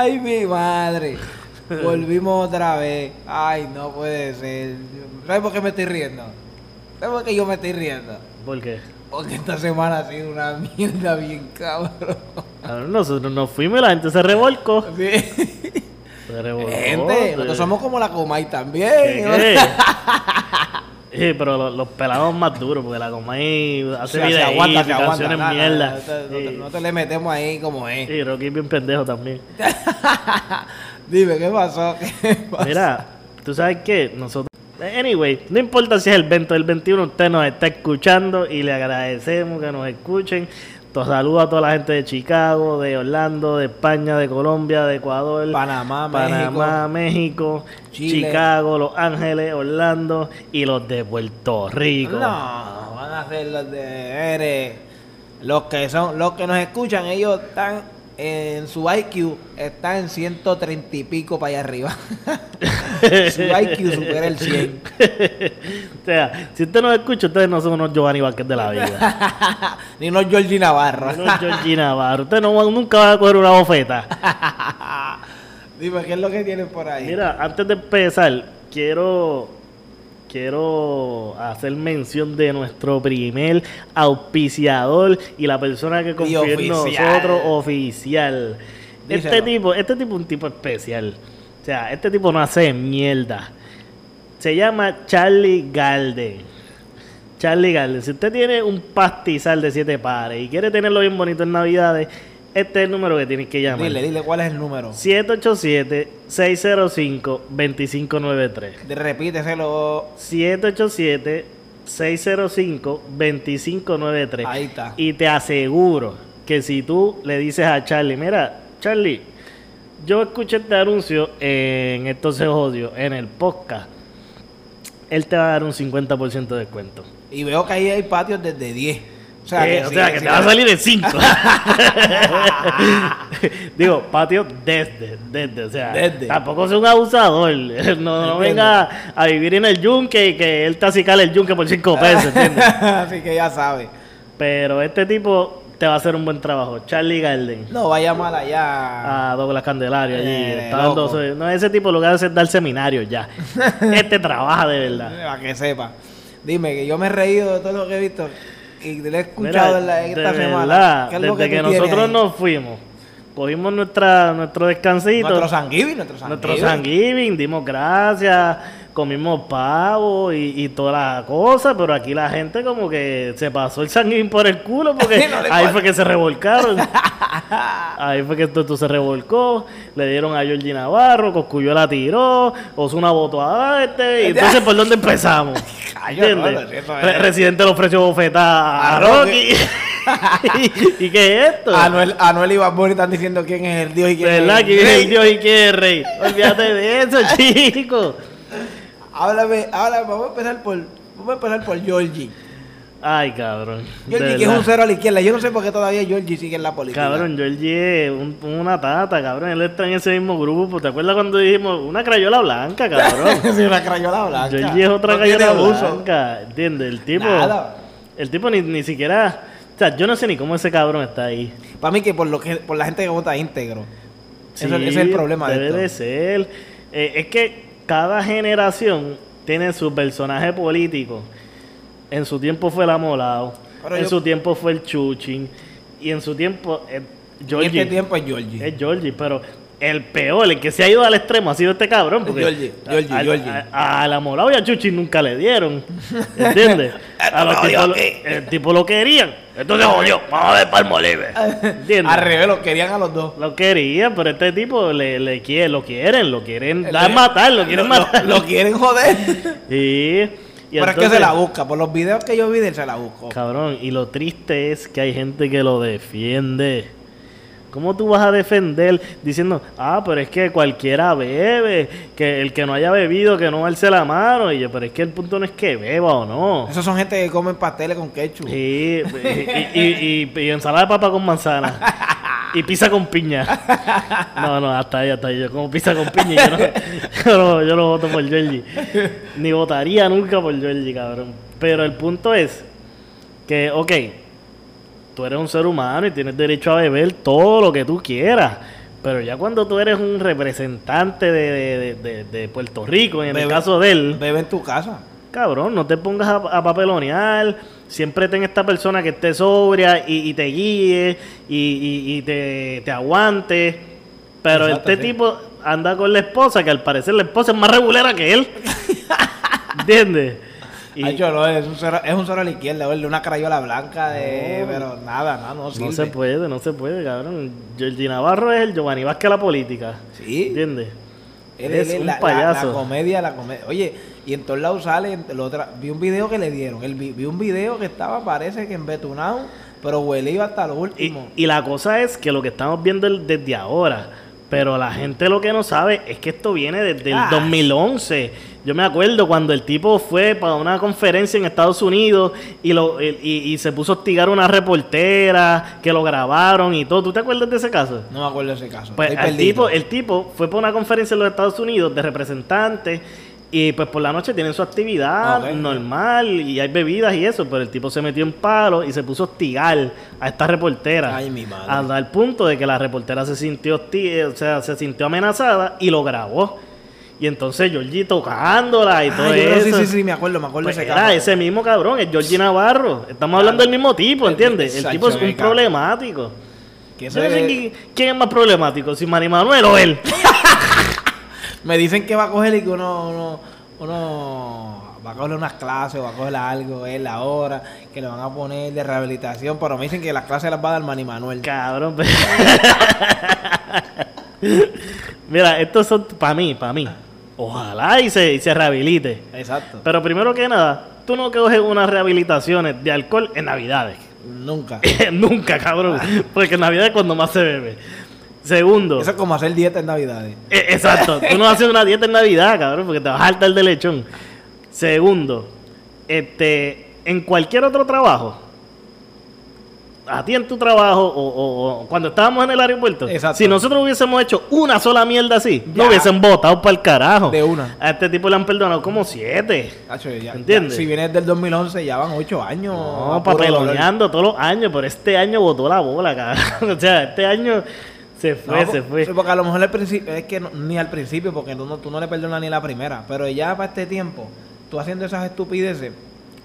Ay, mi madre. Volvimos otra vez. Ay, no puede ser. ¿Sabes por qué me estoy riendo? ¿Sabes por qué yo me estoy riendo? ¿Por qué? Porque esta semana ha sido una mierda bien cabrón. Cabrón, Nosotros nos fuimos y la gente se revolcó. Sí. Se revolcó. Gente, nosotros somos como la Comay también. ¿Qué, qué? Sí, pero los, los pelamos más duros porque la Comay O hace sea, se videos aguanta, se aguanta. no, mierda. No, te- no te- Sí. no te le metemos ahí como es. Sí, Rocky es bien pendejo también. Dime, ¿qué pasó? ¿Qué pasó? Mira, tú sabes que nosotros. Anyway, no importa si es el 20 o el 21, usted nos está escuchando y le agradecemos que nos escuchen. Saludo a toda la gente de Chicago, de Orlando, de España, de Colombia, de Ecuador, Panamá, Panamá, México, Chile. Chicago, Los Ángeles, Orlando y los de Puerto Rico. No, van a ser los de eres. Los que son, los que nos escuchan, ellos están en su IQ, está en 130 y pico para allá arriba. su IQ supera el 100. o sea, si usted nos escucha, ustedes no son unos Giovanni Vázquez de la vida. Ni no Georgie Navarro. unos Georgie Navarro. Usted no, nunca va a coger una bofeta. Dime, ¿qué es lo que tienen por ahí? Mira, antes de empezar, quiero quiero hacer mención de nuestro primer auspiciador y la persona que confió en nosotros oficial. Este tipo, este tipo es un tipo especial. O sea, este tipo no hace mierda. Se llama Charlie Galde. Charlie Galde. Si usted tiene un pastizal de siete pares y quiere tenerlo bien bonito en Navidades, este es el número que tienes que llamar. Dile, dile cuál es el número. 787-605-2593. De- Repíteselo. 787-605-2593. Ahí está. Y te aseguro que si tú le dices a Charlie, mira, Charlie, yo escuché este anuncio en Esto se jodió, en el podcast. Él te va a dar un 50% de descuento. Y veo que ahí hay patios desde 10. O sea, Eh, que, o sí, sea, que sí, te va a salir de 5. Digo, patio desde, desde, o sea, Desde. tampoco es un abusador. No, no venga a vivir en el yunque y que él te acicale el yunque por 5 pesos, ¿entiendes? Así que ya sabe. Pero este tipo te va a hacer un buen trabajo. Charlie Garden. No, vaya mal allá. A Douglas Candelario allí. Eh, está dando- loco. no, ese tipo lo que hace es dar seminarios ya. este trabaja de verdad. Para que sepa. Dime, que yo me he reído de todo lo que he visto y le he escuchado Mira, en, esta de semana. verdad, ¿Qué es lo desde que, nosotros nos fuimos, cogimos nuestra, nuestro descansito. Nuestro Thanksgiving, nuestro Nuestro Thanksgiving. Thanksgiving, dimos gracias, comimos pavo y, y toda la cosa, pero aquí la gente como que se pasó el Thanksgiving por el culo porque No ahí fue que se revolcaron. ahí fue que esto, esto se revolcó, le dieron a Georgie Navarro, Coscuyo la tiró, Osuna votó a este, y entonces ¿por dónde empezamos? Ay, no, lo siento, Re- eh. Residente le ofreció bofeta a, A Rocky. ¿Y, y qué es esto? Anuel, Anuel y Bad están diciendo quién es el Dios y quién ¿Verdad? es ¿Quién el es rey. el Dios y quién es el rey? Olvídate de eso, chico. Háblame, háblame, vamos a empezar por, vamos a empezar por Georgie. Ay, cabrón. Georgie, que es un cero a la izquierda. Yo no sé por qué todavía Georgie sigue en la política. Cabrón, Georgie es un- una tata, cabrón. Él está en ese mismo grupo. ¿Te acuerdas cuando dijimos una crayola blanca, cabrón? sí, una crayola blanca. Georgie es otra No crayola blanca. ¿Entiendes? El tipo. Nada. El tipo ni, ni siquiera. O sea, yo no sé ni cómo ese cabrón está ahí. Para mí que por lo que por la gente que vota íntegro. Eso- ese es el problema debe de esto. de ser. Eh, es que cada generación tiene su personaje político. En su tiempo fue el Amolao, Pero en yo- su tiempo fue el Chuchin, y en su tiempo eh, En Georgie. este tiempo es Georgie. Es Georgie, pero el peor, el que se ha ido al extremo ha sido este cabrón. Porque Georgie, Georgie, al- Georgie. A, a la y a Chuchi nunca le dieron. ¿Entiendes? a los Esto lo- aquí. el tipo lo querían. Esto se jodió. Vamos a ver Palmolive. ¿Entiendes? Al revés, lo querían a los dos. Lo querían, pero este tipo le, le quiere, lo quieren, lo quieren El- dar matar, lo quieren lo, matar. lo quieren joder. Sí. Y Pero es que entonces- se la busca. Por los videos que yo vi de él, se la buscó. Cabrón, y lo triste es que hay gente que lo defiende. ¿Cómo tú vas a defender diciendo, ah, pero es que cualquiera bebe, que el que no haya bebido, que no alce la mano? Y yo, pero es que el punto no es que beba o no. Esos son gente que comen pasteles con ketchup. Sí, y, y, y, y ensalada de papa con manzana. Y pizza con piña. No, no, hasta ahí, hasta ahí. Yo como pizza con piña yo no, yo no, yo no voto por Georgie. Ni votaría nunca por Georgie, cabrón. Pero el punto es que, ok, tú eres un ser humano y tienes derecho a beber todo lo que tú quieras. Pero ya cuando tú eres un representante de, de- de- de Puerto Rico, en el caso de él, Bebe en tu casa. cabrón, no te pongas a, a papelonear. Siempre ten esta persona que esté sobria y, y te guíe y, y- y te, te aguante. Pero Exacto, este sí. tipo anda con la esposa, que al parecer la esposa es más regulera que él. ¿Entiendes? Y Ay, yo no, es un cero, es un cero a la izquierda, ¿verdad? Una crayola blanca de... Pero nada, nada, no sirve. no se puede, no se puede, cabrón. Georgie Navarro es el Giovanni Vázquez de la política. Sí. ¿Entiendes? Él Es él un la, payaso. La, comedia, la comedia. Oye, y en todos lados sale, lo otra- vi un video que le dieron. Él vi, vi un video que estaba, parece que en Betunao, pero huele hasta lo último. y la cosa es que lo que estamos viendo desde ahora, pero la gente lo que no sabe es que esto viene desde el Ah. 2011. Yo me acuerdo cuando el tipo fue para una conferencia en Estados Unidos y, lo, y, y- se puso a hostigar a una reportera que lo grabaron y todo. ¿Tú te acuerdas de ese caso? No me acuerdo de ese caso. Pues el tipo, el tipo fue para una conferencia en los Estados Unidos de representantes y pues por la noche tienen su actividad normal y hay bebidas y eso, pero el tipo se metió en palo y se puso a hostigar a esta reportera. Ay, mi madre. Hasta el punto de que la reportera se sintió hosti- o sea, se sintió amenazada y lo grabó. Y entonces Georgie tocándola y Ah, todo yo eso. sí, sí, sí, me acuerdo, me acuerdo Pues ese era ese mismo cabrón, es Georgie Navarro. Estamos hablando del mismo tipo, ¿entiendes? El tipo es un cabrón. problemático. Es- quién, es más problemático, si Manny Manuel o él. Me dicen que va a coger y que uno, uno, uno va a coger unas clases o va a coger algo, él ahora, que le van a poner de rehabilitación, pero me dicen que las clases las va a dar Manny Manuel. Cabrón. pe- Mira, estos son para mí, para mí. Ojalá y se, y se rehabilite. Exacto. Pero primero que nada, tú no coges unas rehabilitaciones de alcohol en Navidades. Nunca. Nunca, cabrón. Porque en Navidad es cuando más se bebe. Segundo. Eso es como hacer dieta en Navidades. Eh, Exacto, tú no haces una dieta en Navidad, cabrón, porque te vas a hartar de lechón. Segundo, este, en cualquier otro trabajo, a ti en tu trabajo o, o- o cuando estábamos en el aeropuerto, Exacto. si nosotros hubiésemos hecho una sola mierda así, Ya. no hubiesen votado para el carajo. De una. A este tipo le han perdonado como siete. Tacho, ya- ¿Entiendes? ya- si vienes del 2011, ya van ocho años. No, papeloneando todos los años, pero este año votó la bola, cabrón. O sea, este año se fue, No, se fue. porque a lo mejor al principio, es que no- ni al principio, porque tú no, tú no le perdonas ni la primera, pero ya para este tiempo, tú haciendo esas estupideces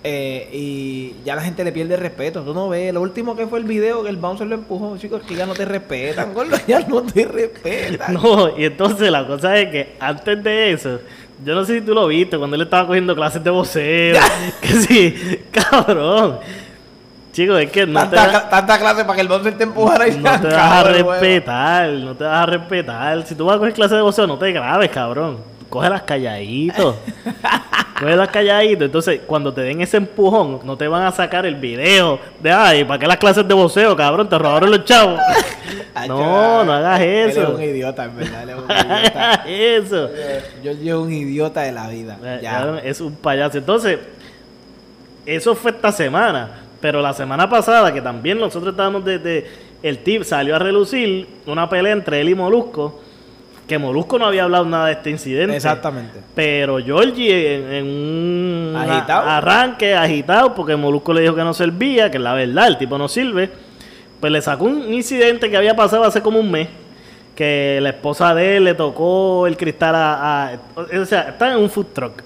eh, y ya la gente le pierde el respeto. Tú no ves, lo último que fue el video que el bouncer lo empujó, chicos, que ya no te respetan, gordo, ya no te respetan. No, y entonces la cosa es que antes de eso, yo no sé si tú lo viste, cuando él estaba cogiendo clases de voceo, que sí, cabrón. Chicos, es que no te, tanta, da- cla- tanta clase para que el bouncer te empujara y no te vas a respetar, no te vas a respetar. Si tú vas a coger clases de voceo, no te grabes, cabrón. Cógelas calladito. Cógelas calladito. Entonces, cuando te den ese empujón, no te van a sacar el video de, ay, ¿para qué las clases de voceo, cabrón? Te robaron los chavos. No, no hagas Él es eso. un idiota, en verdad, él es un idiota. hagas eso. Yo llevo un idiota de la vida. Eh, Ya. Es un payaso. Entonces, eso fue esta semana. Pero la semana pasada, que también nosotros estábamos desde. El tip salió a relucir una pelea entre él y Molusco. Que Molusco no había hablado nada de este incidente. Exactamente. Pero Georgie en, en un Agitado. arranque agitado, porque Molusco le dijo que no servía, que la verdad, el tipo no sirve. Pues le sacó un incidente que había pasado hace como un mes. Que la esposa de él le tocó el cristal a. a- o sea, estaba en un food truck.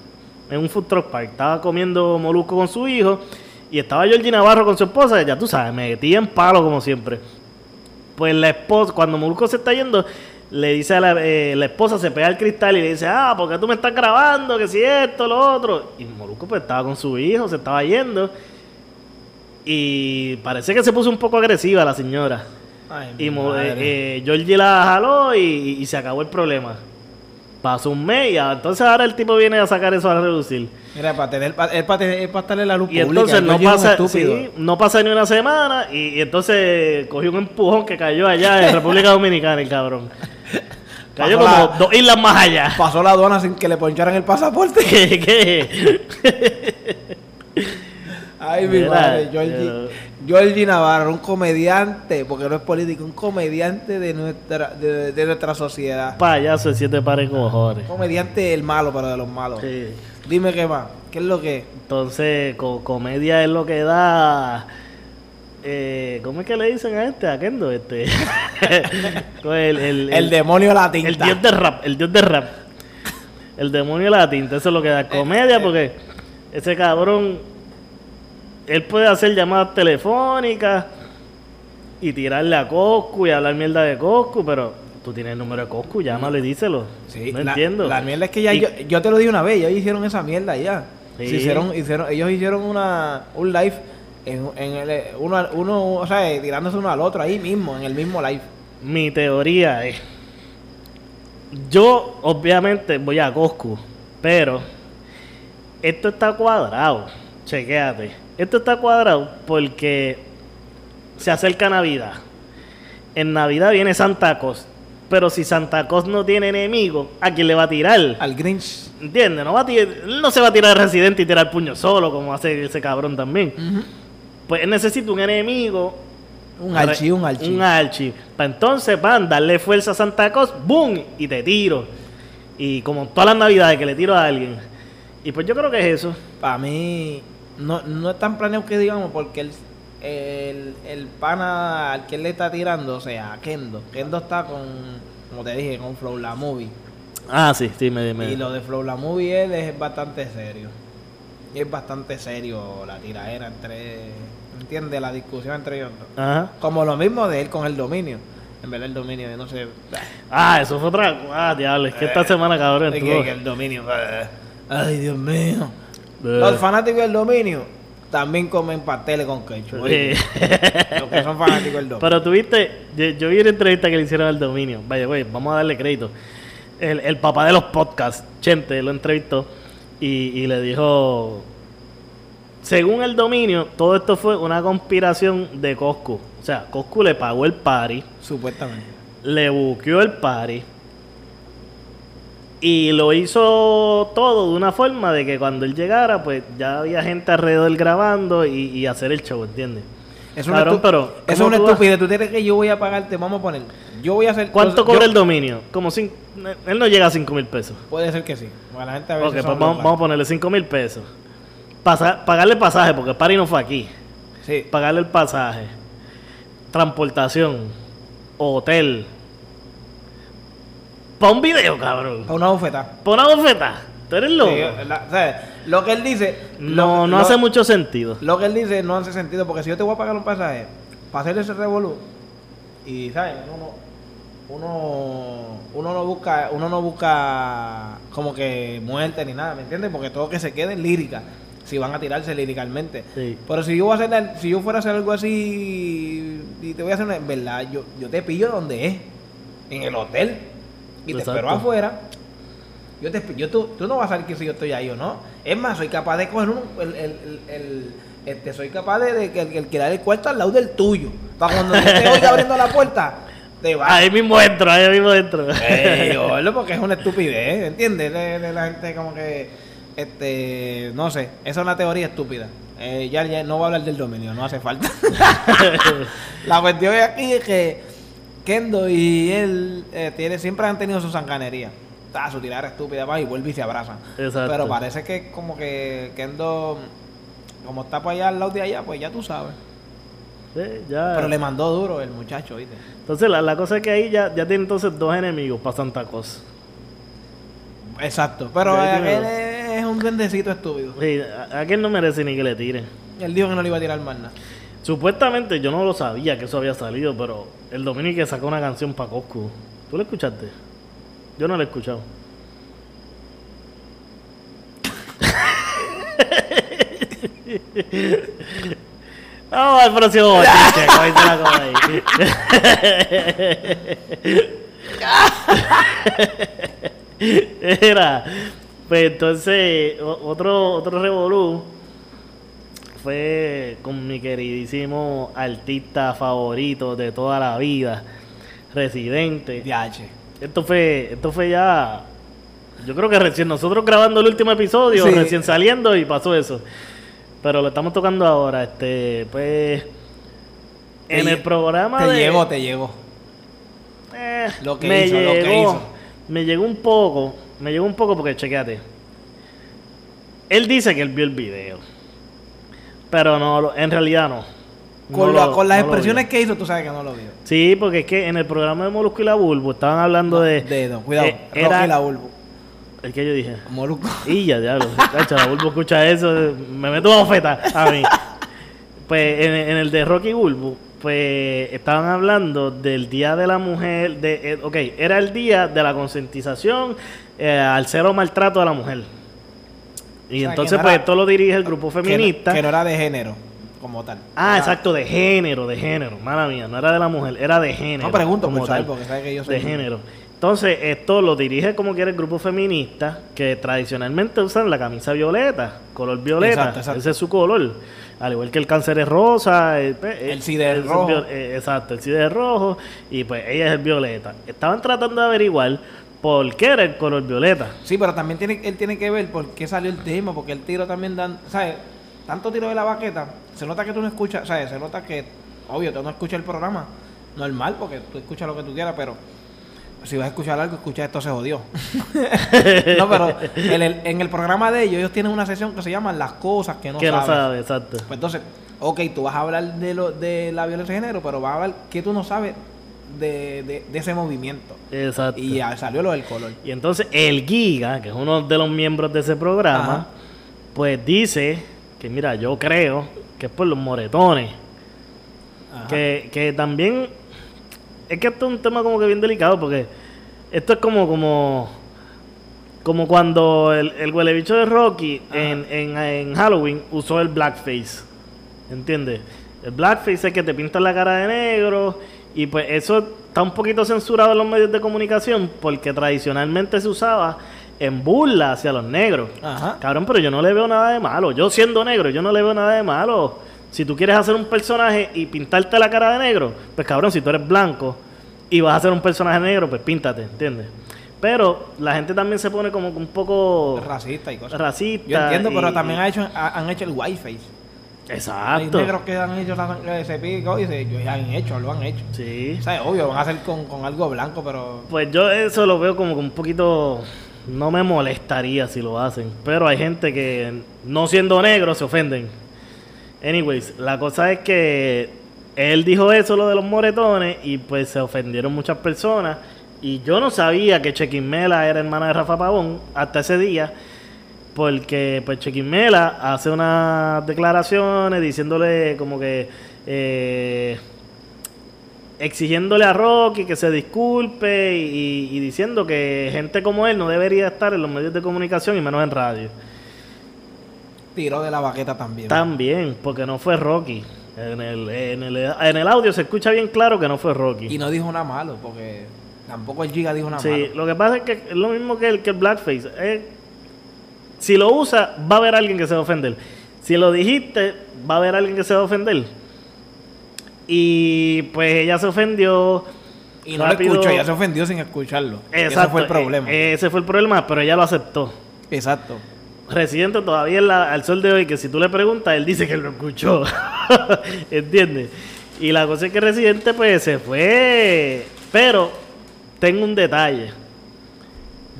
En un food truck park. Estaba comiendo Molusco con su hijo. Y estaba Georgie Navarro con su esposa. Ya tú sabes, me metí en palo como siempre. Pues la esposa, cuando Molusco se está yendo, le dice a la, eh, la esposa, se pega al cristal y le dice, ah, ¿por qué tú me estás grabando? Que si esto, lo otro. Y Molusco pues estaba con su hijo, se estaba yendo. Y parece que se puso un poco agresiva la señora. Ay, Y eh, eh, Georgie la jaló y, y se acabó el problema. Pasó un mes y entonces ahora el tipo viene a sacar eso a reducir. Mira, para tener, para para estarle la luz Y pública. entonces el no pasa, sí, no pasa ni una semana y, y entonces cogió un empujón que cayó allá en República Dominicana, el cabrón. Cayó como la- dos islas más allá. Pasó la aduana sin que le poncharan el pasaporte. ¿Qué? qué? Ay, mi Mira, madre, Georgie, Navarro, un comediante, porque no es político, un comediante de nuestra, de, de nuestra sociedad. Payaso de siete pares cojones. Comediante el malo, pero de los malos. Sí. Dime qué más, ¿qué es lo que es? Entonces, co- comedia es lo que da. Eh, ¿Cómo es que le dicen a este? ¿A Kendo? Este. Con el, el, El, demonio de la tinta. el dios de rap. El dios de rap. El demonio de la tinta. Eso es lo que da Eh, comedia porque ese cabrón. Él puede hacer llamadas telefónicas y tirarle a Coscu y hablar mierda de Coscu, pero tú tienes el número de Coscu, llámalo y díselo. Sí, no la, entiendo. La mierda es que ya Y- yo, yo te lo di una vez, ellos hicieron esa mierda ya. Sí. Se hicieron, hicieron, ellos hicieron una, un live en, en el, uno, uno, o sea, tirándose uno al otro ahí mismo, en el mismo live. Mi teoría es. Yo, obviamente, voy a Coscu, pero esto está cuadrado. Chequéate. Esto está cuadrado porque se acerca Navidad. En Navidad viene Santa Claus. Pero si Santa Claus no tiene enemigo, ¿a quién le va a tirar? Al Grinch. ¿Entiendes? No, va a tirar- no se va a tirar al residente y tirar el puño solo, como hace ese cabrón también. Pues él necesita un enemigo Un archi, un archi. un archi. Para entonces, van, darle fuerza a Santa Claus, ¡boom! Y te tiro. Y como todas las navidades que le tiro a alguien. Y pues yo creo que es eso. Para mí, no, no es tan planeado que digamos, porque el, el, el pana al que él le está tirando, o sea, Kendo. Kendo está con, como te dije, con Flow La Movie. Ah, sí, sí, me... me- Y lo de Flow La Movie él es bastante serio. Y es bastante serio la tiraera entre. ¿Entiendes? La discusión entre ellos dos. Ajá. Como lo mismo de él con el dominio. En verdad, el dominio, no sé. Ah, eso fue otra... Ah, diablo, es que esta semana, cabrón, Es que, que el dominio. eh, Ay, Dios mío. Eh. Los fanáticos del dominio también comen pasteles con ketchup. Sí. Los que son fanáticos del dominio. Pero tuviste, yo, yo vi una entrevista que le hicieron al dominio. Vaya, güey, vamos a darle crédito. El, el papá de los podcasts, Chente, lo entrevistó y, y le dijo: Según el dominio, todo esto fue una conspiración de Coscu. O sea, Coscu le pagó el party, Supuestamente. le buqueó el party y lo hizo todo de una forma de que cuando él llegara, pues ya había gente alrededor grabando y, y hacer el show, ¿entiendes? Es una, Cabrón, pero, es ¿cómo una estupidez. Tú tienes que yo voy a pagarte, vamos a poner. Yo voy a hacer. ¿Cuánto cobra yo- el dominio? Como cinco, él no llega a 5 mil pesos. Puede ser que sí. Porque la gente a veces Ok, pues vamos, vamos a ponerle 5 mil pesos. Pagarle pasaje, porque el party no fue aquí. Sí. Pagarle el pasaje. Transportación. Hotel. Para un video, cabrón. A una bofeta. Para una bofeta. Tú eres loco. Sí, la- o sea, lo que él dice. no, lo- no lo- hace mucho sentido. Lo que él dice no hace sentido porque si yo te voy a pagar un pasaje para hacer ese revolú y sabes uno, uno uno no busca uno no busca como que muerte ni nada, ¿me entiendes? Porque todo que se quede en lírica si van a tirarse líricamente. Sí. Pero si yo voy a hacer la- si yo fuera a hacer algo así y te voy a hacer una, en verdad, yo, yo te pillo donde es, en el hotel y te espero afuera. Yo te, yo, tú, tú no vas a saber que si yo estoy ahí o no. Es más, soy capaz de coger un, el, el, el- el- este, soy capaz de, de que el, el alquilar el cuarto al lado del tuyo. Para cuando yo te oiga abriendo la puerta, te vas. Ahí mismo entro, ahí mismo entro. Ey, oírlo porque es una estupidez, ¿entiendes? De, de la gente como que, este, no sé, esa es una teoría estúpida. Eh, ya, ya no voy a hablar del dominio, no hace falta. la cuestión es aquí es que Kendo y él eh, tiene, siempre han tenido su sanganería. Ah, su tirada estúpida va y vuelve y se abrazan. Exacto. Pero parece que como que Kendo, como está para allá al lado de allá, pues ya tú sabes. Sí, ya. Pero le mandó duro el muchacho, ¿viste? Entonces, la, la cosa es que ahí ya, ya tiene entonces dos enemigos para Santa Cosa. Exacto. Pero Ya aquel tiene es un duendecito estúpido. Sí, a- aquel no merece ni que le tiren. Él dijo que no le iba a tirar más nada. Supuestamente yo no lo sabía que eso había salido, pero el Dominique sacó una canción para Coscu. ¿Tú la escuchaste? Yo no la he escuchado. Vamos al próximo bochinche, como dice la cosa ahí. Era. Pues entonces, otro, otro revolú fue con mi queridísimo artista favorito de toda la vida, Residente. DH. Esto fue, esto fue ya. Yo creo que recién nosotros grabando el último episodio, Sí. recién saliendo y pasó eso. Pero lo estamos tocando ahora, este, pues. Te En el programa Te de. llegó, te llegó. Eh, Lo que me hizo, lo que llegó, hizo. Me llegó un poco, me llegó un poco porque chequeate. Él dice que él vio el video. Pero no, en realidad no. Con, No la- lo- con las no expresiones que hizo, tú sabes que no lo vio. Sí, porque es que en el programa de Molusco y la Bulbo estaban hablando de. De, no, cuidado, eh, Rocky era- la Bulbo. El que yo dije. Molusco. Y ya, diablo. La Bulbo escucha eso, me meto una bofeta a mí. Pues en, en el de Rocky Bulbo, pues estaban hablando del Día de la Mujer. De, eh, ok, era el día de la concientización eh, al cero maltrato a la mujer. Y sea, entonces, no pues era- esto lo dirige el grupo Que no- feminista. Que no, era de género, como tal. Ah, Era- exacto, de género, de género. Mala mía, no era de la mujer, era de género. No pregunto como por saber, tal porque sabes que yo soy. de género. Entonces, esto lo dirige como quiere el grupo feminista, que tradicionalmente usan la camisa violeta, color violeta. Exacto, exacto. Ese es su color. Al igual que el cáncer es rosa. El, El CIDE es el- rojo. eh, exacto, el CIDE es rojo. Y pues ella es el violeta. Estaban tratando de averiguar por qué era el color violeta. Sí, pero también tiene, él tiene que ver por qué salió el tema, porque el tiro también dan, ¿sabes? Tanto tiro de la baqueta, se nota que tú no escuchas, ¿sabes? Se nota que, obvio, tú no escuchas el programa, normal, porque tú escuchas lo que tú quieras, pero si vas a escuchar algo, escucha esto se jodió. no, pero en el, en el programa de ellos, ellos tienen una sesión que se llama Las cosas que no que no sabes. sabe, exacto. Pues entonces, ok, tú vas a hablar de, lo, de la violencia de género, pero vas a hablar que tú no sabes de, de, de ese movimiento. Exacto. Y ya salió lo del color. Y entonces el Giga, que es uno de los miembros de ese programa, Ajá. pues dice que, mira, yo creo que es por los moretones. Ajá. Que, que también es que esto es un tema como que bien delicado porque esto es como como como cuando el, el huele bicho de Rocky en, en, en Halloween usó el blackface. ¿Entiendes? El blackface es que te pintan la cara de negro y pues eso está un poquito censurado en los medios de comunicación porque tradicionalmente se usaba en burla hacia los negros. Ajá. Cabrón, pero yo no le veo nada de malo. Yo siendo negro, yo no le veo nada de malo. Si tú quieres hacer un personaje y pintarte la cara de negro, pues cabrón, si tú eres blanco y vas a hacer un personaje negro, pues píntate, ¿entiendes? Pero la gente también se pone como un poco racista y cosas. racista. Yo entiendo, pero también y- ha hecho, ha- han hecho el whiteface. Hay Exacto. negros que han hecho ese pico y se, ellos ya han hecho, lo han hecho. Sí. O sea, obvio, van a hacer con, con algo blanco, pero Pues yo eso lo veo como que un poquito... No me molestaría si lo hacen. Pero hay gente que no siendo negro se ofenden. Anyways, la cosa es que él dijo eso, lo de los moretones, y pues se ofendieron muchas personas. Y yo no sabía que Chequimela era hermana de Rafa Pavón hasta ese día. Porque pues Chequimela hace unas declaraciones diciéndole como que... eh, exigiéndole a Rocky que se disculpe y, y diciendo que gente como él no debería estar en los medios de comunicación y menos en radio. tiró de la baqueta también. También, porque no fue Rocky. En el, en, el, en el audio se escucha bien claro que no fue Rocky. Y no dijo nada malo, porque tampoco el Giga dijo nada Sí, malo. lo que pasa es que es lo mismo que el, que el blackface. Eh, si lo usa, va a haber alguien que se va a ofender. Si lo dijiste, va a haber alguien que se va a ofender. Y pues ella se ofendió. Y no rápido- lo escuchó, ella se ofendió sin escucharlo. Exacto, Ese fue el problema. eh, ese fue el problema, pero ella lo aceptó. Exacto. Residente todavía la- al sol de hoy, que si tú le preguntas, él dice que lo escuchó. ¿Entiendes? Y la cosa es que Residente pues se fue. Pero tengo un detalle.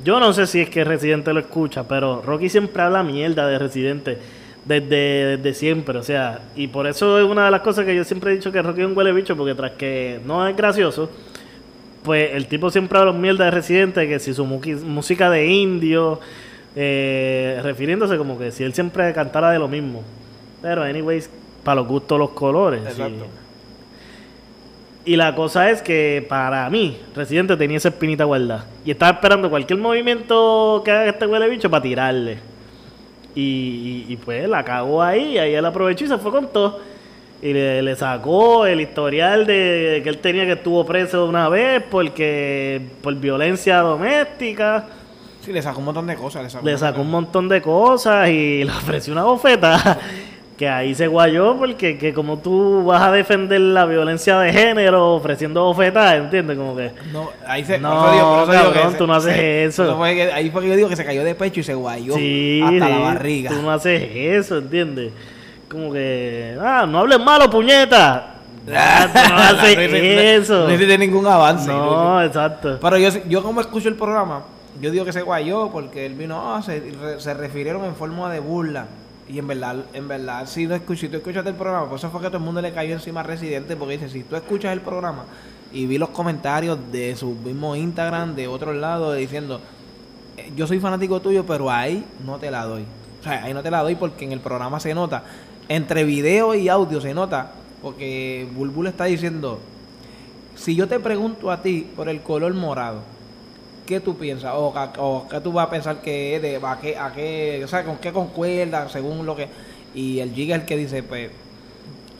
Yo no sé si es que Residente lo escucha, pero Rocky siempre habla mierda de Residente desde, desde siempre. O sea, y por eso es una de las cosas que yo siempre he dicho que Rocky es un huele bicho, porque tras que no es gracioso, pues el tipo siempre habla mierda de Residente, que si su música de indio, eh, refiriéndose como que si él siempre cantara de lo mismo. Pero, anyways, para los gustos los colores. sí. Y la cosa es que para mí, Residente tenía esa espinita guardada. Y estaba esperando cualquier movimiento que haga este huele bicho para tirarle. Y, y- y pues la cagó ahí, ahí él aprovechó y se fue con todo. Y le, le sacó el historial de que él tenía que estuvo preso una vez porque por violencia doméstica. Sí, le sacó un montón de cosas. Le sacó, le sacó un montón de cosas y le ofreció una bofeta. Que ahí se guayó porque que como tú vas a defender la violencia de género ofreciendo bofetas, ¿entiendes? Como que... No, ahí se. No, por eso digo- por eso digo que se- tú no haces se- eso. eso fue que- ahí fue que yo digo que se cayó de pecho y se guayó Sí, hasta la barriga. Tú no haces eso, ¿entiendes? Como que... Ah, no hables malo, puñeta. Ah, tú no haces No eso. No hiciste ningún avance. No, exacto. Pero yo, yo como escucho el programa, yo digo que se guayó porque él vino, ah, se, se refirieron en forma de burla. Y en verdad, en verdad, si no escuché, si tú escuchaste el programa, por eso fue que todo el mundo le cayó encima a Residente, porque dice, si tú escuchas el programa y vi los comentarios de su mismo Instagram, de otros lados, diciendo, eh, yo soy fanático tuyo, pero ahí no te la doy. O sea, ahí no te la doy porque en el programa se nota, entre video y audio se nota, porque Bulbul está diciendo, si yo te pregunto a ti por el color morado, ¿qué tú piensas? O, o qué tú vas a pensar que es de, a qué, a qué, o sea, con qué concuerda, según lo que... Y el Giga es el que dice, pues,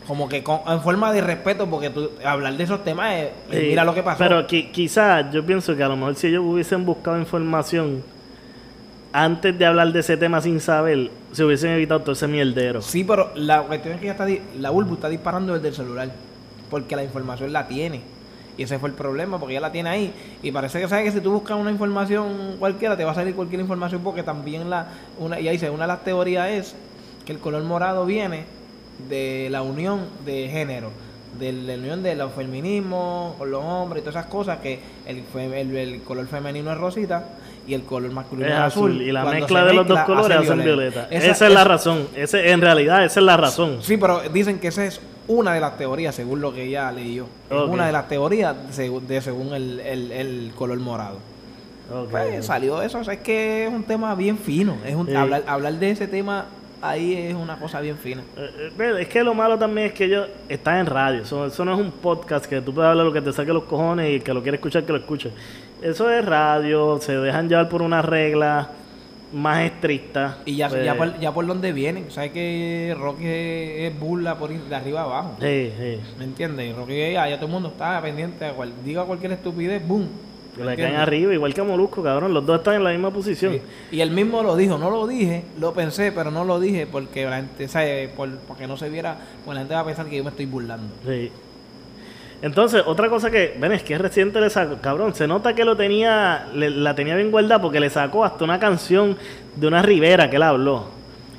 como que con- en forma de respeto, porque tú, hablar de esos temas es, Sí, mira lo que pasó. Pero qui- quizás yo pienso que a lo mejor si ellos hubiesen buscado información antes de hablar de ese tema sin saber, se hubiesen evitado todo ese mierdero. Sí, pero la cuestión es que ya está, la Bulbu está disparando desde el celular, porque la información la tiene. Y ese fue el problema, porque ya la tiene ahí. Y parece que sabe que si tú buscas una información cualquiera, te va a salir cualquier información, porque también la, una, y ahí dice, una de las teorías es que el color morado viene de la unión de género, de la unión de los feminismos con los hombres y todas esas cosas, que el, el, el color femenino es rosita y el color masculino Es es, azul. Y la Cuando mezcla de los dos colores hace hacen violeta. Esa- Esa, es la razón. Ese, en realidad, esa es la razón. Sí, pero dicen que esa es una de las teorías, según lo que ella leyó. Es una de las teorías de, según el, el- el color morado. Pues salió eso, o sea, es que es un tema bien fino. Es un, Sí. hablar, hablar de ese tema ahí es una cosa bien fina. Eh, eh, pero es que lo malo también es que ellos están en radio. Eso, eso no es un podcast que tú puedes hablar lo que te saque los cojones y el que lo quiere escuchar, que lo escuche. Eso es radio, se dejan llevar por una regla más estricta. Y ya, Pues, ya, por, ya por donde vienen, ¿sabes que Rocky es, burla por ir de arriba abajo? Sí, sí. ¿Me entiendes? Rocky, ya todo el mundo está pendiente, a cual, diga cualquier estupidez, boom. Que ¿Me le caen arriba, igual que a Molusco, cabrón. Los dos están en la misma posición. Sí. Y él mismo lo dijo, no lo dije, lo pensé, pero no lo dije porque la gente, ¿sabe? Por, porque no se viera, pues la gente va a pensar que yo me estoy burlando. Sí. Entonces, otra cosa que, ven, es que reciente le sacó, cabrón, se nota que lo tenía, le- la tenía bien guardada porque le sacó hasta una canción de una Rivera que él habló.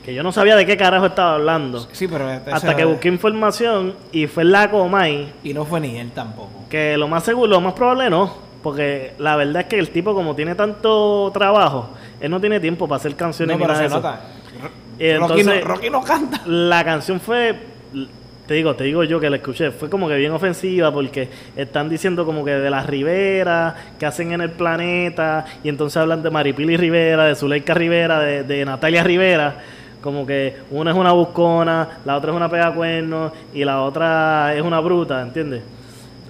Que yo no sabía de qué carajo estaba hablando. Sí, pero Hasta que busqué información y fue la Comay, Y no fue ni él tampoco. que lo más seguro, lo más probable no. Porque la verdad es que el tipo, como tiene tanto trabajo, él no tiene tiempo para hacer canciones No, ni pero nada se de eso. nota. Y Rocky, entonces- no, Rocky no canta. La canción fue, te digo, te digo yo que la escuché, fue como que bien ofensiva porque están diciendo como que de las Rivera, que hacen en el planeta, y entonces hablan de Maripili Rivera, de Zuleika Rivera, de, de Natalia Rivera, como que una es una buscona, la otra es una pegacuerno y la otra es una bruta, ¿entiendes?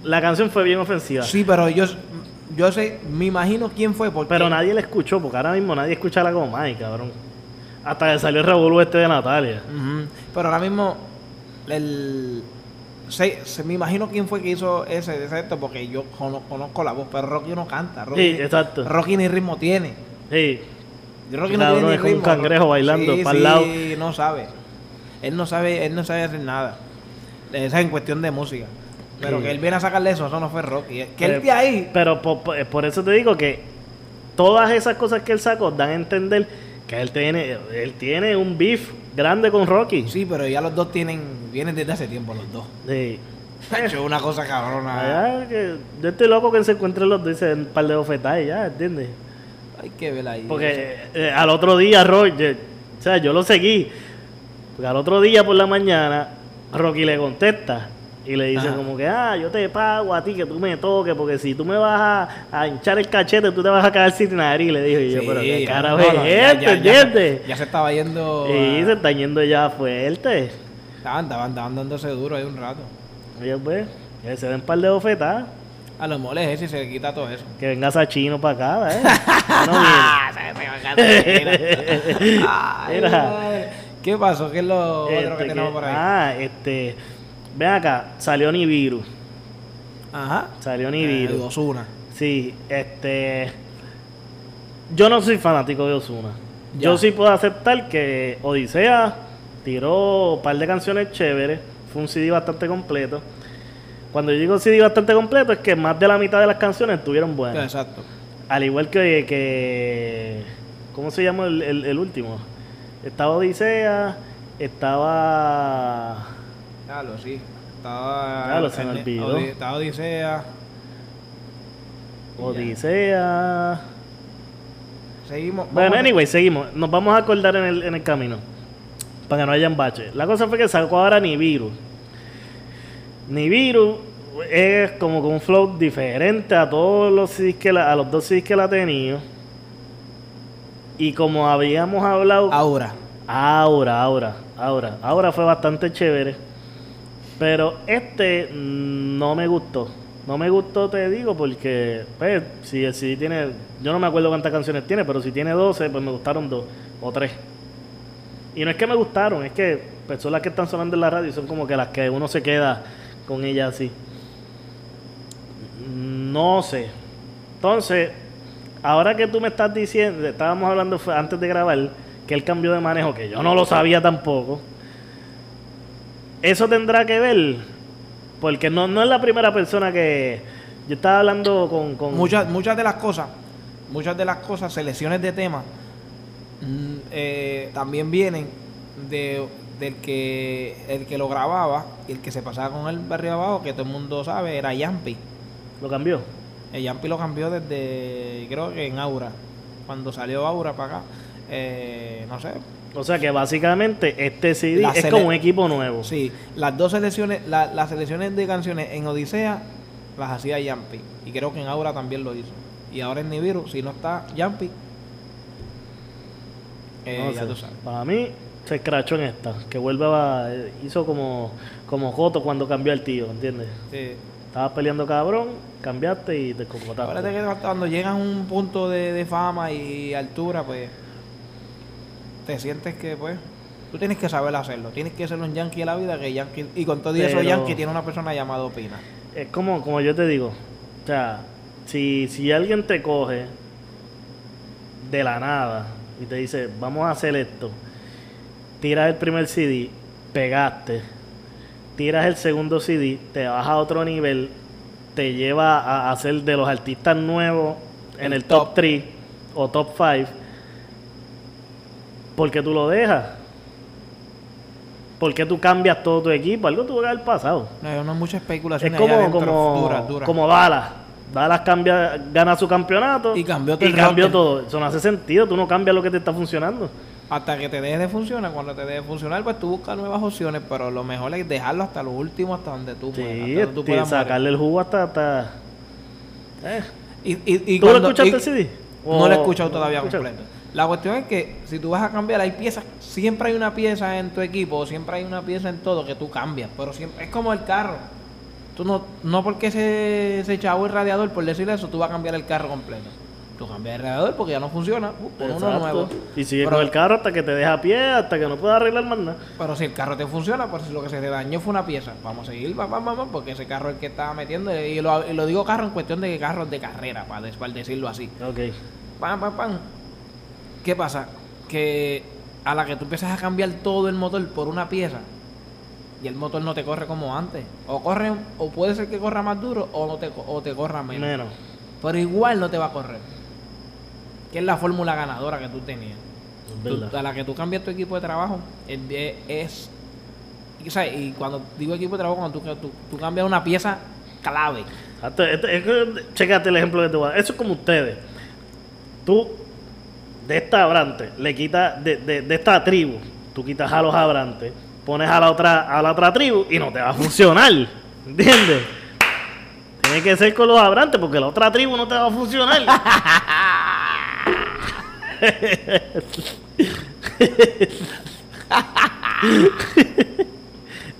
La canción fue bien ofensiva. Sí, pero yo, yo sé, me imagino quién fue. Porque Pero nadie la escuchó, porque ahora mismo nadie escucha la Comay, cabrón. Hasta que salió el revolú este de Natalia. Ujú. Pero ahora mismo, el, se, se- me imagino quién fue que hizo ese esto, porque yo cono- conozco la voz, pero Rocky no canta. Rocky, Sí, exacto. Rocky ni ritmo tiene. Sí. Rocky Cabrón, no tiene es ni un cangrejo bailando sí, pa'l sí, lado. no sabe. Él no sabe, él no sabe hacer nada. Esa es en cuestión de música. Pero Sí. que él viene a sacarle eso, eso no fue Rocky. Que Pero- él de ahí. Pero por, por- por eso te digo que todas esas cosas que él sacó dan a entender que él tiene, él tiene un beef grande con Rocky. Sí, pero ya los dos tienen, vienen desde hace tiempo los dos. Sí. Ha hecho una cosa cabrona. Ya, que yo estoy loco que se encuentren los dos y se un par de bofetadas ya, ¿entiendes? Hay que ver ahí. Porque eh, al otro día, Rocky, o sea, yo lo seguí. Porque al otro día por la mañana, Rocky le contesta y le dice Ajá. como que, ah, yo te pago a ti que tú me toques, porque si tú me vas a, a hinchar el cachete, tú te vas a quedar sin nariz. Le dije yo, Sí, pero qué no, carajo no, es no, ya- ya- ¿entiendes? Ya se estaba yendo. Y a- se está yendo ya fuerte. Estaban, estaban, estaban dándose duro ahí un rato. Oye, pues, que se den un par de bofetadas, A los moles ese y se le quita todo eso. que venga Sachino para acá, ¿eh? Ya no Mira. madre. ¿Qué pasó? ¿Qué es lo otro Este, que tenemos que- por ahí? Ah, este. Ven acá, salió Nibiru. Ajá. Salió Eh, Nibiru. Ozuna. Sí, este. Yo no soy fanático de Osuna. Yo sí puedo aceptar que Odisea tiró un par de canciones chéveres. Fue un CD bastante completo. Cuando yo digo CD bastante completo es que más de la mitad de las canciones estuvieron buenas. Exacto. Al igual que, que ¿cómo se llama el, el- el último? Estaba Odisea, estaba Claro, sí. Estaba. Claro, se me olvidó. Odi- Estaba Odisea. Odisea. Seguimos. Bueno, anyway, seguimos. Nos vamos a acordar en el, en el camino. Para que no hayan baches. La cosa fue que sacó ahora Nibiru. Nibiru es como con un flow diferente a todos los CDs que la- a los dos CDs que la ha tenido. Y como habíamos hablado. Ahora. Ahora, ahora, ahora. Ahora fue bastante chévere. Pero este no me gustó. No me gustó, te digo, porque pues, si CD tiene. Yo no me acuerdo cuántas canciones tiene, pero si tiene 12, pues me gustaron dos o tres. Y no es que me gustaron, es que pues, son las que están sonando en la radio son como que las que uno se queda con ellas así. No sé. Entonces, ahora que tú me estás diciendo, estábamos hablando antes de grabar, que él cambió de manejo, que yo no lo sabía tampoco. Eso tendrá que ver, porque no, no es la primera persona que... Yo estaba hablando con... con Muchas, muchas de las cosas, muchas de las cosas, selecciones de temas, mm, eh, también vienen de, del que el que lo grababa y el que se pasaba con él barrio abajo, que todo el mundo sabe, era Yampi. Lo cambió. El Yampi lo cambió desde, creo que en Aura, cuando salió Aura para acá. Eh, no sé, O sea que básicamente este CD La es como un equipo nuevo. Sí, las dos selecciones, la- las selecciones de canciones en Odisea las hacía Yampi. Y creo que en Aura también lo hizo. Y ahora en Nibiru, si no está Yampi, eh, No ya tú sabes. Para mí se escrachó en esta, que vuelve a... Hizo como, como Joto cuando cambió el tío, ¿entiendes? Sí. Estabas peleando cabrón, cambiaste y te cocotaste. Acuérdate que cuando llegas a un punto de, de fama y altura, pues te sientes que, pues, tú tienes que saber hacerlo. Tienes que ser un yankee de la vida, que yankee, y con todo eso, yankee tiene una persona llamada Opina. Es como, como yo te digo, o sea, si, si alguien te coge de la nada y te dice, vamos a hacer esto, tiras el primer CD, pegaste, tiras el segundo CD, te vas a otro nivel, te lleva a, a ser de los artistas nuevos en El el top top. 3 o top 5, porque tú lo dejas. ¿Por qué tú cambias todo tu equipo? Algo tuvo que haber pasado. No, hay muchas Es especulaciones como, como, duras, duras. como Dallas. Dallas cambia, gana su campeonato Y cambió todo y cambió todo. Eso no hace sentido. Tú no cambias lo que te está funcionando. hasta que te deje de funcionar. Cuando te deje de funcionar, pues tú buscas nuevas opciones, pero lo mejor es dejarlo hasta lo último, hasta donde tú Sí, puedas. hasta donde tú morir. sacarle el jugo hasta... hasta eh. Y, y, y ¿Tú lo escuchaste el CD? No ¿O- lo he escuchado todavía completo. La cuestión es que si tú vas a cambiar, hay piezas, siempre hay una pieza en tu equipo, siempre hay una pieza en todo que tú cambias, pero siempre es como el carro. Tú no, no porque se, se echaba el radiador, por decir eso, tú vas a cambiar el carro completo. Tú cambias el radiador porque ya no funciona, uh, pon uno nuevo. Y sigue Pero- con el carro hasta que te deja a pie, hasta que no puedas arreglar más nada. Pero si el carro te funciona, pues lo que se te dañó fue una pieza. Vamos a seguir, vamos, vamos, porque ese carro es el que estaba metiendo. Y lo, y lo digo carro en cuestión de que carros de carrera, para, para decirlo así. Ok. Pam, pam, pam. ¿Qué pasa? Que a la que tú empiezas a cambiar todo el motor por una pieza, y el motor no te corre como antes. O corre, o puede ser que corra más duro, o no te, o te corra menos. Menos. Pero igual no te va a correr. Que es la fórmula ganadora que tú tenías. Tú- a la que tú cambias tu equipo de trabajo es, es- y, cuando digo equipo de trabajo cuando tú, tú, tú cambias una pieza clave este- Chécate el ejemplo que te voy a dar. Eso es como ustedes. Tú, de esta abrante, le quitas, de, de, de esta tribu, tú quitas a los abrantes, pones a la otra, a la otra tribu y no te va a funcionar. ¿Entiendes? Tiene que ser con los abrantes porque la otra tribu no te va a funcionar.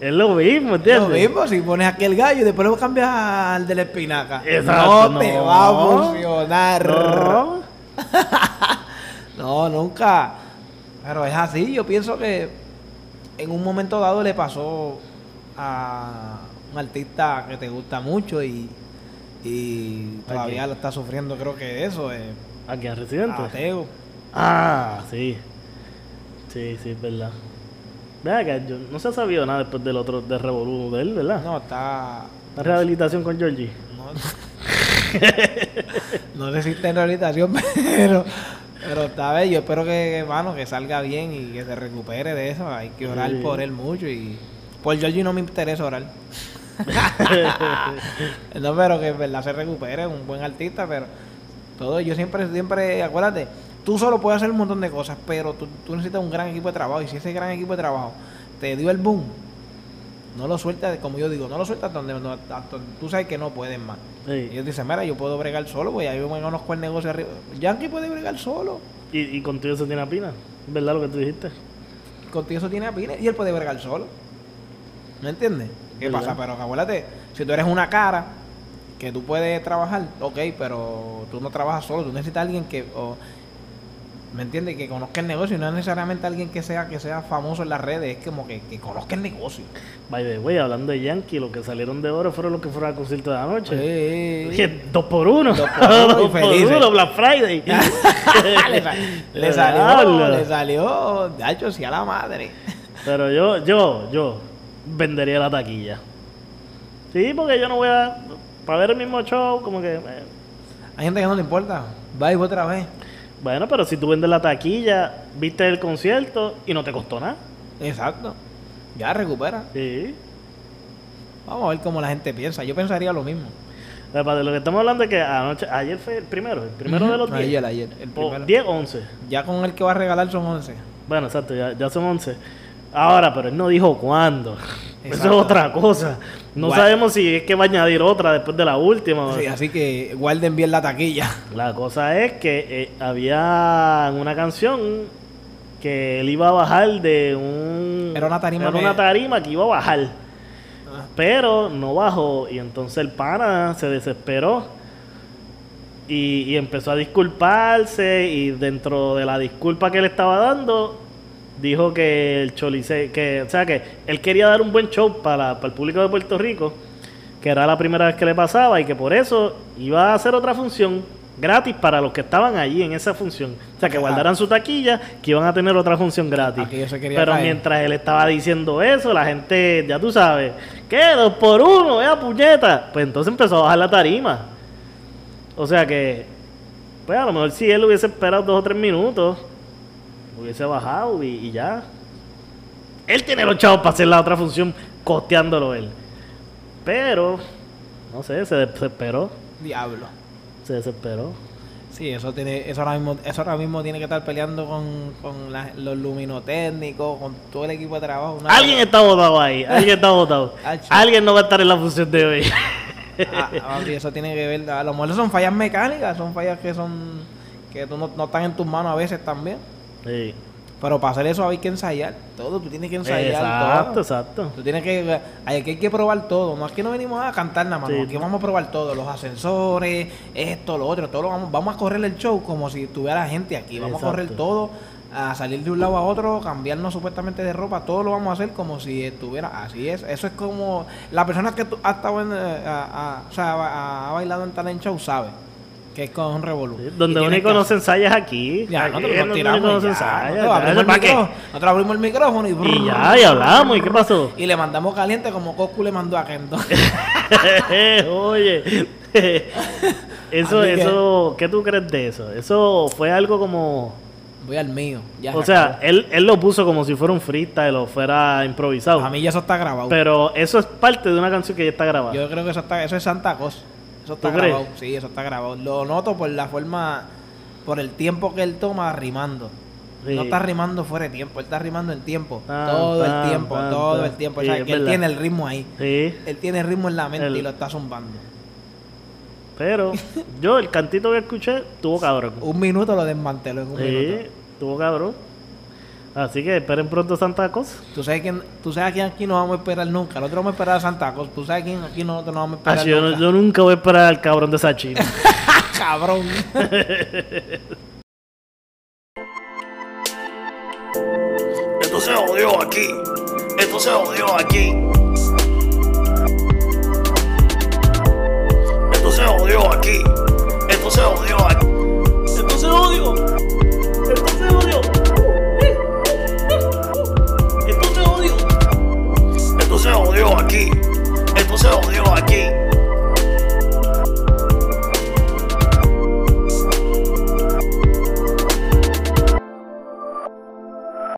es lo mismo, ¿entiendes? lo mismo si pones aquí el gallo y después lo cambias al de la espinaca Exacto, no, te va a funcionar No. No, nunca pero es así yo pienso que en un momento dado le pasó a un artista que te gusta mucho y, y todavía lo está sufriendo crro que eso eh, ¿A quién? ¿Residente? A Teo. Ah, sí. Sí, sí, es verdad. Vea que yo no se ha sabido nada después del otro, de Revolú de él, ¿verdad? No, está. La rehabilitación con Georgie. No, no sé si está en rehabilitación, pero. Pero está bien, yo espero que, hermano, que salga bien y que se recupere de eso. Hay que orar Sí. por él mucho y por Georgie no me interesa orar. no, pero que en verdad se recupere, un buen artista, pero todo, yo siempre, siempre, acuérdate, tú solo puedes hacer un montón de cosas, pero tú, tú necesitas un gran equipo de trabajo y si ese gran equipo de trabajo te dio el boom, no lo sueltas, como yo digo, no lo sueltas donde, hasta donde tú sabes que no puedes más. Y ellos dicen, mira, yo puedo bregar solo, pues ya yo me conozco el negocio arriba. Yankee puede bregar solo. ¿Y, y contigo eso tiene pina? ¿Es verdad lo que tú dijiste? Contigo eso tiene pines y él puede bregar solo. ¿Me entiendes? ¿Qué ¿Verdad? pasa? Pero acuérdate, si tú eres una cara que tú puedes trabajar, ok, pero tú no trabajas solo, tú necesitas a alguien que, o- ¿me entiendes? Que conozca el negocio y no es necesariamente alguien que sea que sea famoso en las redes, es como que, que conozca el negocio. By the way, hablando de Yankee, los que salieron de oro fueron los que fueron al concierto de anoche. Sí. Dije, dos por uno. Dos por uno Dos por uno, Black Friday. le, le salió, le salió, de hecho, sí a la madre. Pero yo, yo, yo vendería la taquilla. Sí, porque yo no voy a. Para ver el mismo show, como que. eh, Hay gente que no le importa. Va y otra vez. Bueno, pero si tú vendes la taquilla, viste el concierto y no te costó nada. Exacto. Ya recupera. Sí. Vamos a ver cómo la gente piensa. Yo pensaría lo mismo. De lo que estamos hablando es que anoche, ayer fue el primero, el primero de los 10. Ayer, ayer. El O primero. 10 o 11. Ya con el que va a regalar son 11. Bueno, exacto, ya, ya son 11. Ahora, pero él no dijo cuándo. Eso es Exacto. otra cosa. No sabemos si es que va a añadir otra después de la última. Sí, así que guarden bien la taquilla. La cosa es que eh, había una canción que él iba a bajar de un... Era una tarima era una tarima que iba a bajar. Pero no bajó y entonces el pana se desesperó y, y empezó a disculparse y dentro de la disculpa que él estaba dando dijo que el Choliseo, que, o sea que él quería dar un buen show para, para el público de Puerto Rico, que era la primera vez que le pasaba y que por eso iba a hacer otra función gratis para los que estaban allí en esa función. O sea, que guardaran su taquilla, que iban a tener otra función gratis. Pero caer. mientras él estaba diciendo eso, la gente, ya tú sabes, ¿qué? Dos por uno, vea puñeta. Pues entonces empezó a bajar la tarima. O sea que, pues a lo mejor si él hubiese esperado dos o tres minutos, hubiese bajado y, y ya. Él tiene los chavos para hacer la otra función costeándolo él. Pero, no sé, se desesperó. Diablo. Se desesperó. Sí, eso tiene, eso ahora mismo, eso ahora mismo tiene que estar peleando con, con la- los luminotécnicos, con todo el equipo de trabajo. Una- Alguien está votado ahí, alguien está votado. Alguien no va a estar en la función de hoy. Ah, ah, sí, eso tiene que ver. A lo mejor son fallas mecánicas, son fallas que son que tú no, no están en tus manos a veces también. Sí. Pero para hacer eso hay que ensayar todo, tú tienes que ensayar Exacto, todo. exacto. Tú tienes que, hay que, hay que probar todo. No es que no venimos a cantar nada más, Sí. aquí vamos a probar todo. Los ascensores, esto, lo otro, todo lo vamos, vamos a correr el show como si tuviera gente aquí. Vamos Exacto. a correr todo, a salir de un lado a otro, cambiarnos supuestamente de ropa, todo lo vamos a hacer como si estuviera. Así es, eso es como la persona que tú ha estado en, eh, a- a- o sea, ha, ha bailado en talent show sabe que es con un revolú. Y Donde único no se ensaya es aquí. ya, Aquí tiramos único no y se ya, ensaya. nosotros abrimos el micrófono, nosotros abrimos el micrófono y, Y ya, y hablamos. ¿Y qué pasó? y le mandamos caliente como Coscu le mandó a Kendo. Oye, eso, Así que- eso, ¿qué tú crees de eso? Eso fue algo como, Voy al mío. Ya o se sea, acabó. él, él lo puso como si fuera un freestyle o fuera improvisado. a mí ya eso está grabado. Pero eso es parte de una canción que ya está grabada. Yo creo que eso está, eso es Santa Cosa. Eso está ¿Tú crees? grabado. Sí, eso está grabado. Lo noto por la forma, por el tiempo que él toma rimando. Sí. No está rimando fuera de tiempo, él está rimando en tiempo. Tan, todo tan, el tiempo, tan, todo el tiempo. Sí, O sea, es que él tiene el ritmo ahí. Sí, Él tiene el ritmo en la mente El- y lo está zumbando. pero yo el cantito que escuché tuvo cabrón. Un minuto lo desmanteló en un Sí, minuto. tuvo cabrón. Así que esperen pronto Santacos. ¿Tú sabes, quién, tú sabes quién aquí no vamos a esperar nunca. Nosotros vamos a esperar a Santacos. Tú sabes quién aquí nosotros no vamos a esperar ah, nunca. Yo, nunca voy a esperar al cabrón de Sachi. cabrón. Esto se odió aquí. Esto se odió aquí. Esto se odió aquí. Esto se odió aquí. Esto se odió. digo aquí, el poseo digo aquí.